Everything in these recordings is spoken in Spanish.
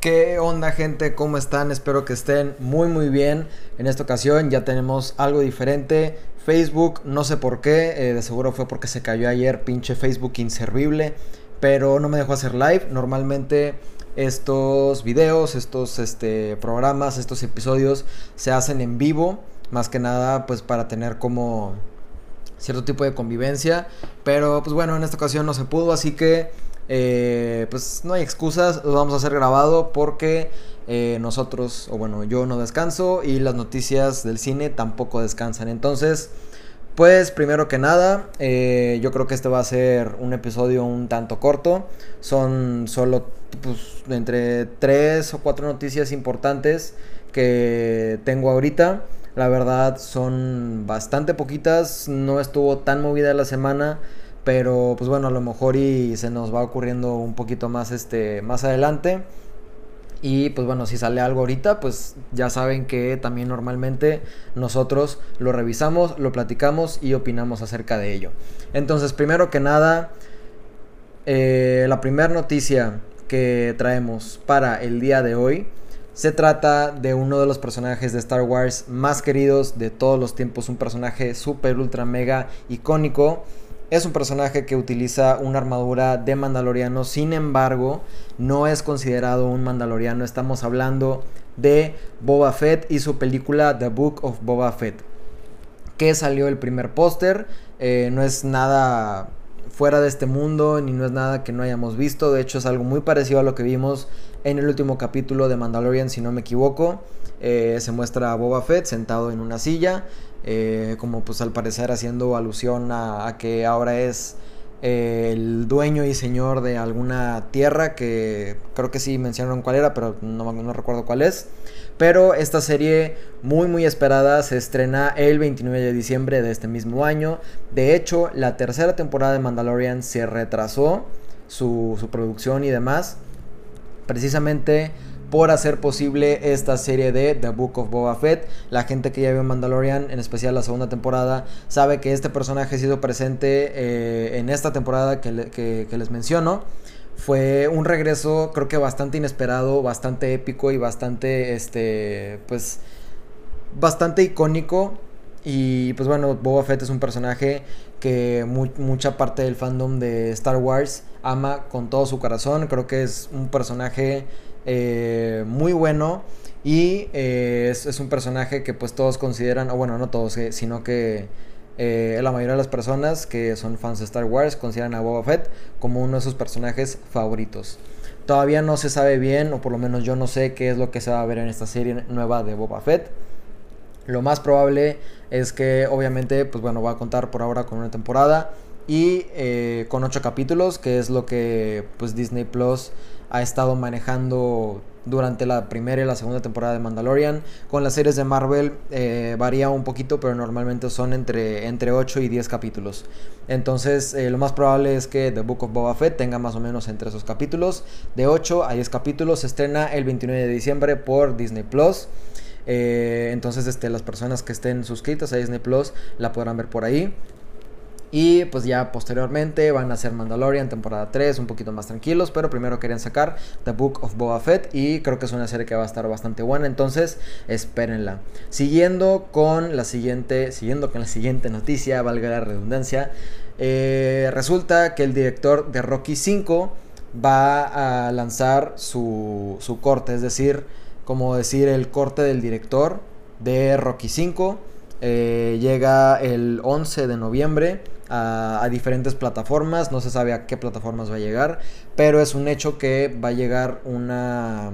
¿Qué onda gente? ¿Cómo están? Espero que estén muy muy bien. En esta ocasión ya tenemos algo diferente. Facebook, no sé por qué, eh, de seguro fue porque se cayó ayer, pinche Facebook inservible, pero no me dejó hacer live. Normalmente estos videos, estos este, programas, estos episodios se hacen en vivo, más que nada pues para tener como cierto tipo de convivencia, pero pues bueno, en esta ocasión no se pudo, así que eh, pues no hay excusas, lo vamos a hacer grabado porque eh, nosotros, o bueno, yo no descanso y las noticias del cine tampoco descansan. Entonces, pues primero que nada, eh, yo creo que este va a ser un episodio un tanto corto. Son solo pues, entre tres o cuatro noticias importantes que tengo ahorita. La verdad son bastante poquitas, no estuvo tan movida la semana. Pero pues bueno, a lo mejor y se nos va ocurriendo un poquito más este más adelante. Y pues bueno, si sale algo ahorita, pues ya saben que también normalmente nosotros lo revisamos, lo platicamos y opinamos acerca de ello. Entonces, primero que nada, eh, la primera noticia que traemos para el día de hoy se trata de uno de los personajes de Star Wars más queridos de todos los tiempos, un personaje super, ultra, mega icónico es un personaje que utiliza una armadura de mandaloriano, sin embargo, no es considerado un mandaloriano. Estamos hablando de Boba Fett y su película The Book of Boba Fett, que salió el primer póster. Eh, no es nada fuera de este mundo, ni no es nada que no hayamos visto. De hecho, es algo muy parecido a lo que vimos en el último capítulo de Mandalorian, si no me equivoco. Eh, se muestra a Boba Fett sentado en una silla eh, como pues al parecer haciendo alusión a, que ahora es eh, el dueño y señor de alguna tierra que creo que sí mencionaron cuál era, pero no, no recuerdo cuál es. Pero esta serie muy muy esperada se estrena el 29 de diciembre de este mismo año. De hecho, la tercera temporada de Mandalorian se retrasó su, su producción y demás. Precisamente por hacer posible esta serie de The Book of Boba Fett. La gente que ya vio Mandalorian, en especial la segunda temporada, sabe que este personaje ha sido presente eh, en esta temporada que, les menciono. Fue un regreso creo que bastante inesperado, bastante épico y bastante, este, pues, bastante icónico. Y pues bueno, Boba Fett es un personaje que mucha parte del fandom de Star Wars ama con todo su corazón. Creo que es un personaje eh, muy bueno y eh, es, un personaje que pues todos consideran, o bueno, no todos, eh, sino que la mayoría de las personas que son fans de Star Wars consideran a Boba Fett como uno de sus personajes favoritos. Todavía no se sabe bien, o por lo menos yo no sé qué es lo que se va a ver en esta serie nueva de Boba Fett. Lo más probable es que obviamente, pues bueno, va a contar por ahora con una temporada y con ocho capítulos, que es lo que pues Disney Plus ha estado manejando durante la primera y la segunda temporada de Mandalorian. Con las series de Marvel eh, varía un poquito, pero normalmente son entre, entre 8 y 10 capítulos. Entonces, eh, lo más probable es que The Book of Boba Fett tenga más o menos entre esos capítulos. De 8 a 10 capítulos se estrena el 29 de diciembre por Disney Plus. Eh, entonces, este, las personas que estén suscritas a Disney Plus la podrán ver por ahí. Y pues ya posteriormente van a hacer Mandalorian temporada 3, un poquito más tranquilos, pero primero querían sacar The Book of Boba Fett y creo que es una serie que va a estar bastante buena, entonces espérenla. Siguiendo con la siguiente, siguiendo con la siguiente noticia, valga la redundancia, eh, resulta que el director de Rocky 5 va a lanzar su, su corte, es decir, como decir el corte del director de Rocky 5. Eh, llega el 11 de noviembre a, diferentes plataformas. No se sabe a qué plataformas va a llegar. Pero es un hecho que va a llegar una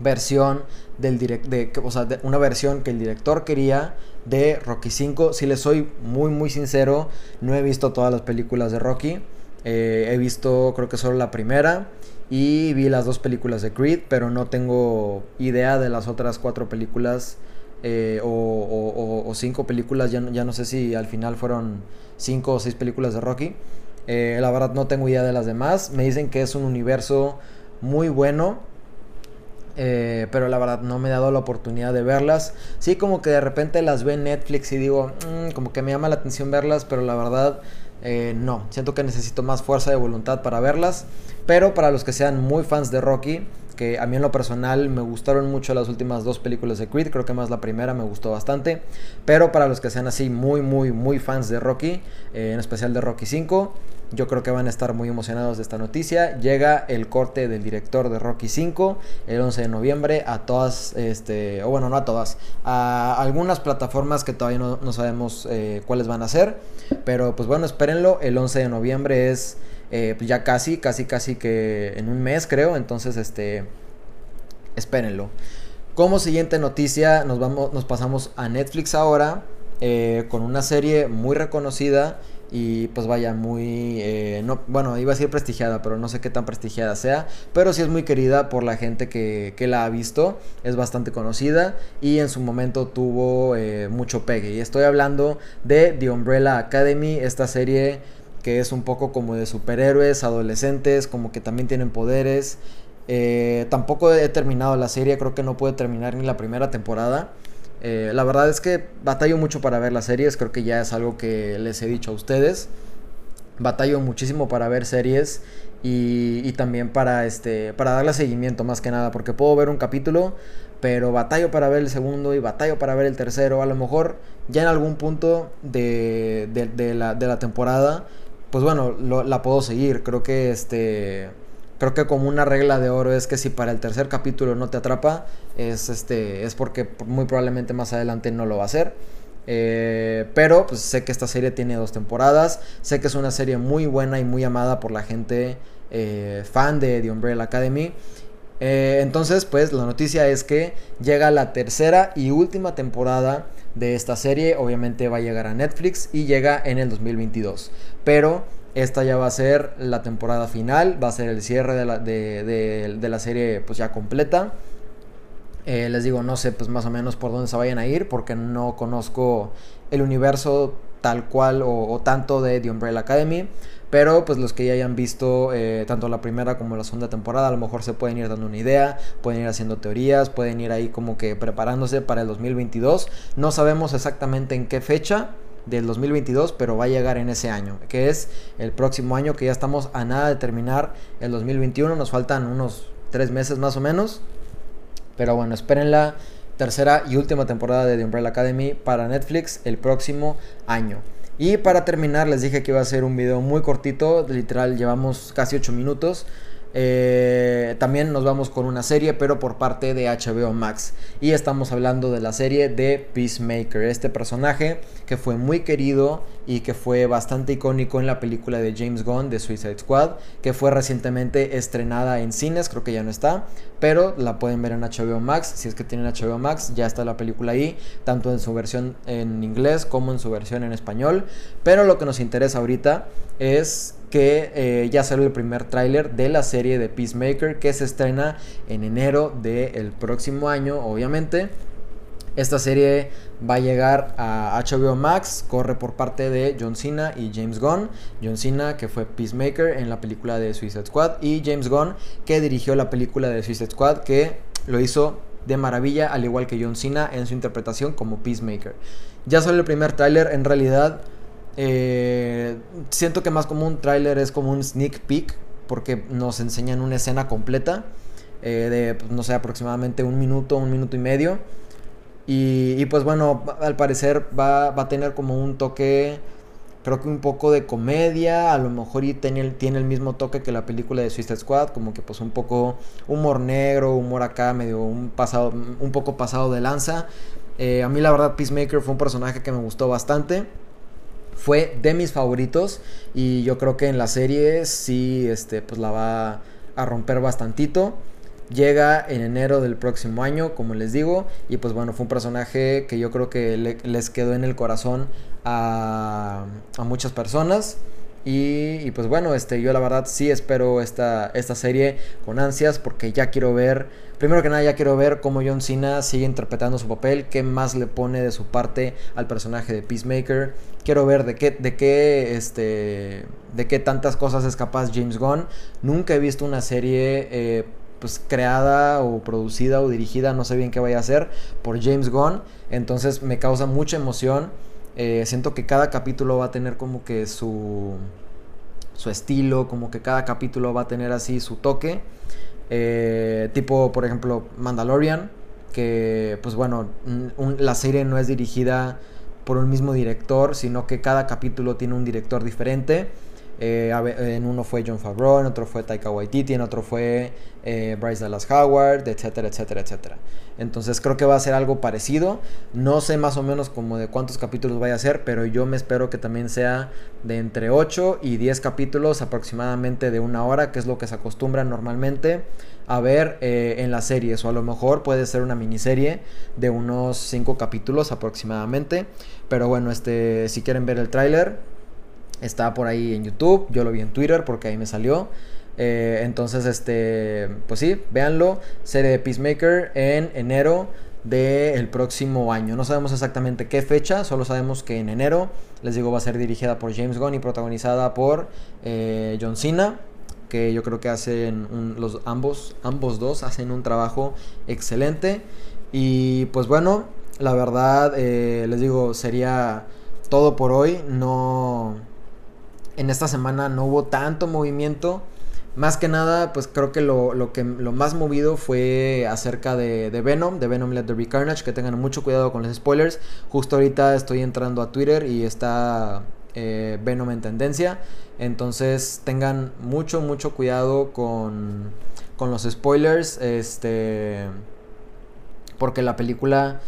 versión del direct o sea, una versión que el director quería de Rocky 5. Si les soy muy muy sincero, no he visto todas las películas de Rocky. Eh, he visto creo que solo la primera y vi las dos películas de Creed, pero no tengo idea de las otras cuatro películas eh, o, cinco películas, ya, ya, no sé si al final fueron cinco o seis películas de Rocky. Eh, la verdad no tengo idea de las demás. Me dicen que es un universo muy bueno. Eh, pero la verdad no me he dado la oportunidad de verlas. Sí, como que de repente las ve en Netflix y digo, mm, como que me llama la atención verlas, pero la verdad no. Siento que necesito más fuerza de voluntad para verlas. Pero para los que sean muy fans de Rocky, que a mí en lo personal me gustaron mucho las últimas dos películas de Creed, creo que más la primera me gustó bastante, pero para los que sean así muy, muy, muy fans de Rocky, eh, en especial de Rocky 5, yo creo que van a estar muy emocionados de esta noticia. Llega el corte del director de Rocky 5 el 11 de noviembre a todas, este, o bueno, no a todas, a algunas plataformas que todavía no, sabemos eh, cuáles van a ser. Pero pues bueno, espérenlo. El 11 de noviembre es eh, pues ya casi, casi, casi que en un mes creo. Entonces, este, espérenlo. Como siguiente noticia, nos, vamos, nos pasamos a Netflix ahora. Eh, con una serie muy reconocida y pues vaya muy eh, no bueno iba a decir prestigiada pero no sé qué tan prestigiada sea pero sí es muy querida por la gente que, que la ha visto es bastante conocida y en su momento tuvo mucho pegue y estoy hablando de The Umbrella Academy esta serie que es un poco como de superhéroes adolescentes como que también tienen poderes eh, tampoco he terminado la serie creo que no puede terminar ni la primera temporada eh, la verdad es que batallo mucho para ver las series, creo que ya es algo que les he dicho a ustedes. Batallo muchísimo para ver series y, también para, este, para darle seguimiento más que nada, porque puedo ver un capítulo, pero batallo para ver el segundo y batallo para ver el tercero. A lo mejor ya en algún punto de, la, temporada, pues bueno, la puedo seguir. Creo que este creo que como una regla de oro es que si para el tercer capítulo no te atrapa, es, este, es porque muy probablemente más adelante no lo va a hacer. Eh, pero pues sé que esta serie tiene dos temporadas, sé que es una serie muy buena y muy amada por la gente eh, fan de The Umbrella Academy. Eh, entonces, pues la noticia es que llega la tercera y última temporada de esta serie. Obviamente va a llegar a Netflix y llega en el 2022. Pero esta ya va a ser la temporada final, va a ser el cierre de la, de, la serie pues ya completa. Eh, les digo, no sé pues más o menos por dónde se vayan a ir porque no conozco el universo tal cual o, tanto de The Umbrella Academy. Pero pues los que ya hayan visto eh, tanto la primera como la segunda temporada, a lo mejor se pueden ir dando una idea, pueden ir haciendo teorías, pueden ir ahí como que preparándose para el 2022. No sabemos exactamente en qué fecha, del 2022, pero va a llegar en ese año, que es el próximo año, que ya estamos a nada de terminar el 2021, nos faltan unos tres meses más o menos, pero bueno, esperen la tercera y última temporada de The Umbrella Academy para Netflix el próximo año. Y para terminar les dije que iba a ser un video muy cortito, literal llevamos casi 8 minutos. Eh, también nos vamos con una serie, pero por parte de HBO Max. Y estamos hablando de la serie de Peacemaker, este personaje que fue muy querido y que fue bastante icónico en la película de James Gunn de Suicide Squad, que fue recientemente estrenada en cines, creo que ya no está, pero la pueden ver en HBO Max. Si es que tienen HBO Max, ya está la película ahí, tanto en su versión en inglés como en su versión en español. Pero lo que nos interesa ahorita es que eh, ya salió el primer tráiler de la serie de Peacemaker que se estrena en enero del próximo año, obviamente. Esta serie va a llegar a HBO Max, corre por parte de John Cena y James Gunn. John Cena que fue Peacemaker en la película de Suicide Squad y James Gunn que dirigió la película de Suicide Squad que lo hizo de maravilla al igual que John Cena en su interpretación como Peacemaker. Ya salió el primer tráiler, en realidad eh, siento que más como un tráiler es como un sneak peek porque nos enseñan una escena completa eh, de, pues, no sé, aproximadamente un minuto, un minuto y medio. Y, pues bueno, al parecer va, a tener como un toque, creo que un poco de comedia, a lo mejor y tiene, tiene el mismo toque que la película de Suicide Squad, como que pues un poco humor negro, humor acá, medio un, pasado, un poco pasado de lanza. Eh, a mí la verdad Peacemaker fue un personaje que me gustó bastante fue de mis favoritos y yo creo que en la serie sí este pues la va a romper bastantito. Llega en enero del próximo año, como les digo, y pues bueno, fue un personaje que yo creo que les quedó en el corazón a, a muchas personas. Y, pues bueno, este, yo la verdad sí espero esta, esta serie con ansias porque ya quiero ver, primero que nada ya quiero ver cómo John Cena sigue interpretando su papel, qué más le pone de su parte al personaje de Peacemaker. Quiero ver de qué, de qué, este, de qué tantas cosas es capaz James Gunn. Nunca he visto una serie eh, pues creada o producida o dirigida, no sé bien qué vaya a ser, por James Gunn. Entonces me causa mucha emoción eh, siento que cada capítulo va a tener como que su, su estilo, como que cada capítulo va a tener así su toque. Eh, tipo, por ejemplo, Mandalorian, que pues bueno, la serie no es dirigida por un mismo director, sino que cada capítulo tiene un director diferente. Eh, en uno fue John Favreau, en otro fue Taika Waititi, en otro fue eh, Bryce Dallas Howard, etcétera, etcétera, etcétera. Entonces creo que va a ser algo parecido. No sé más o menos como de cuántos capítulos vaya a ser, pero yo me espero que también sea de entre 8 y 10 capítulos aproximadamente de una hora, que es lo que se acostumbra normalmente a ver eh, en las series. O a lo mejor puede ser una miniserie de unos 5 capítulos aproximadamente. Pero bueno, este, si quieren ver el tráiler, está por ahí en YouTube. Yo lo vi en Twitter porque ahí me salió. Eh, entonces, este, pues sí, véanlo. Serie de Peacemaker en enero del próximo año. No sabemos exactamente qué fecha, solo sabemos que en enero, les digo, va a ser dirigida por James Gunn y protagonizada por eh, John Cena, que yo creo que hacen los ambos, ambos dos hacen un trabajo excelente. Y pues bueno, la verdad, eh, les digo, sería todo por hoy. No, en esta semana no hubo tanto movimiento. Más que nada, pues creo que lo, que lo más movido fue acerca de, Venom, de Venom Let There Be Carnage, que tengan mucho cuidado con los spoilers. Justo ahorita estoy entrando a Twitter y está eh, Venom en tendencia. Entonces tengan mucho, mucho cuidado con, con los spoilers. Este. Porque la película,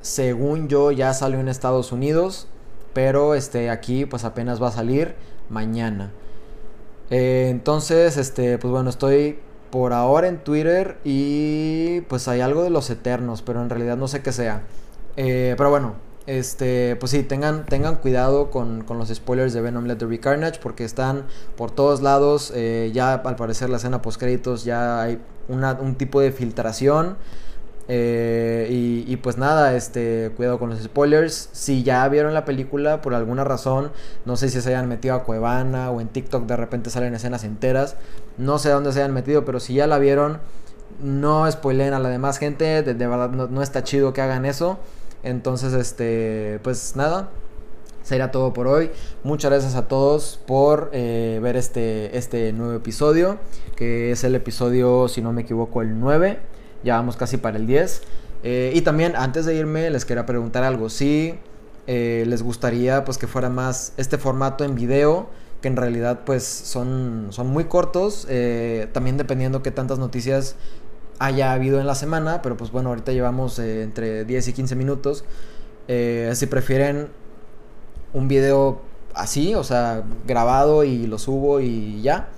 según yo, ya salió en Estados Unidos. Pero este, aquí pues apenas va a salir mañana. Eh, entonces, este, pues bueno, estoy por ahora en Twitter y pues hay algo de los Eternos, pero en realidad no sé qué sea. Eh, pero bueno, este, pues sí, tengan, tengan cuidado con, los spoilers de Venom Let There Be Carnage porque están por todos lados. Eh, ya al parecer la escena post créditos ya hay un tipo de filtración. Eh, y, pues nada, este, cuidado con los spoilers. Si ya vieron la película por alguna razón, no sé si se hayan metido a Cuevana o en TikTok de repente salen escenas enteras. No sé dónde se hayan metido, pero si ya la vieron, no spoilen a la demás gente. De, verdad, no, está chido que hagan eso. Entonces, este, pues nada. Sería todo por hoy. Muchas gracias a todos por eh, ver este, este nuevo episodio. Que es el episodio, si no me equivoco, el 9. Ya vamos casi para el 10. Eh, y también, antes de irme, les quería preguntar algo. Si eh, les gustaría pues que fuera más este formato en video, que en realidad pues son, son muy cortos, eh, también dependiendo qué tantas noticias haya habido en la semana, pero pues bueno, ahorita llevamos entre 10 y 15 minutos. si prefieren un video así, o sea, grabado y lo subo y ya.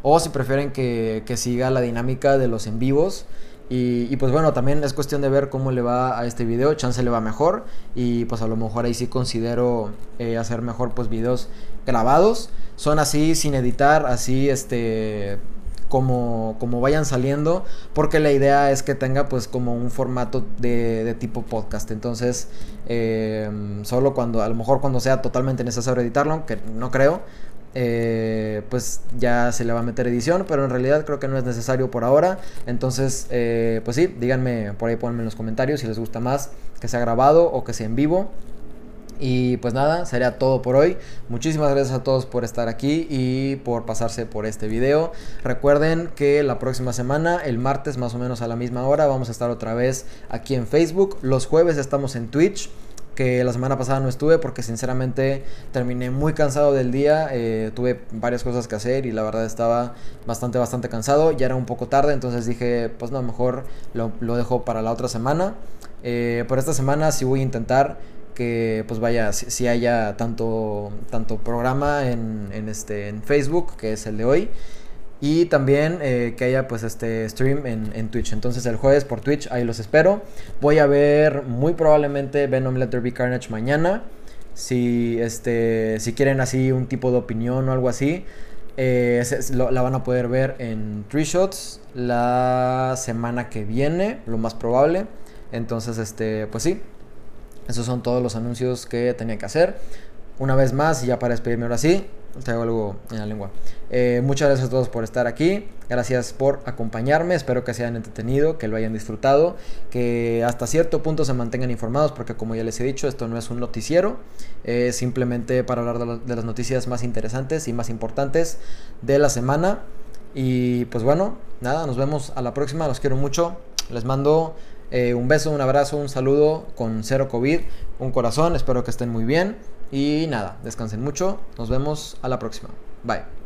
O si prefieren que, que siga la dinámica de los en vivos. Y, pues bueno, también es cuestión de ver cómo le va a este video. Chance le va mejor. Y pues a lo mejor ahí sí considero eh, hacer mejor pues videos grabados. Son así sin editar, así este como, como vayan saliendo. Porque la idea es que tenga pues como un formato de, tipo podcast. Entonces, eh, solo cuando, a lo mejor cuando sea totalmente necesario editarlo, que no creo eh, pues ya se le va a meter edición, pero en realidad creo que no es necesario por ahora. Entonces, eh, pues sí, díganme por ahí, ponme en los comentarios si les gusta más que sea grabado o que sea en vivo. Y pues nada, sería todo por hoy. Muchísimas gracias a todos por estar aquí y por pasarse por este video. Recuerden que la próxima semana, el martes más o menos a la misma hora, vamos a estar otra vez aquí en Facebook. Los jueves estamos en Twitch que la semana pasada no estuve porque sinceramente terminé muy cansado del día, eh, tuve varias cosas que hacer y la verdad estaba bastante, bastante cansado, ya era un poco tarde, entonces dije, pues no, mejor lo, dejo para la otra semana. Eh, por esta semana sí voy a intentar que pues vaya, si, haya tanto, tanto programa en, este, en Facebook, que es el de hoy, y también eh, que haya pues este stream en, Twitch. Entonces el jueves por Twitch, ahí los espero. Voy a ver muy probablemente Venom Let There Be Carnage mañana. Si, este, si quieren así un tipo de opinión o algo así, eh, la van a poder ver en Three Shots la semana que viene, lo más probable. Entonces, este, pues sí, esos son todos los anuncios que tenía que hacer. Una vez más, ya para despedirme ahora sí, algo en la lengua. Eh, muchas gracias a todos por estar aquí. Gracias por acompañarme. Espero que se hayan entretenido, que lo hayan disfrutado, que hasta cierto punto se mantengan informados, porque como ya les he dicho, esto no es un noticiero. Es simplemente para hablar de, las noticias más interesantes y más importantes de la semana. Y pues bueno, nada, nos vemos a la próxima. Los quiero mucho. Les mando eh, un beso, un abrazo, un saludo con cero COVID, un corazón. Espero que estén muy bien. Y nada, descansen mucho. Nos vemos a la próxima. Bye.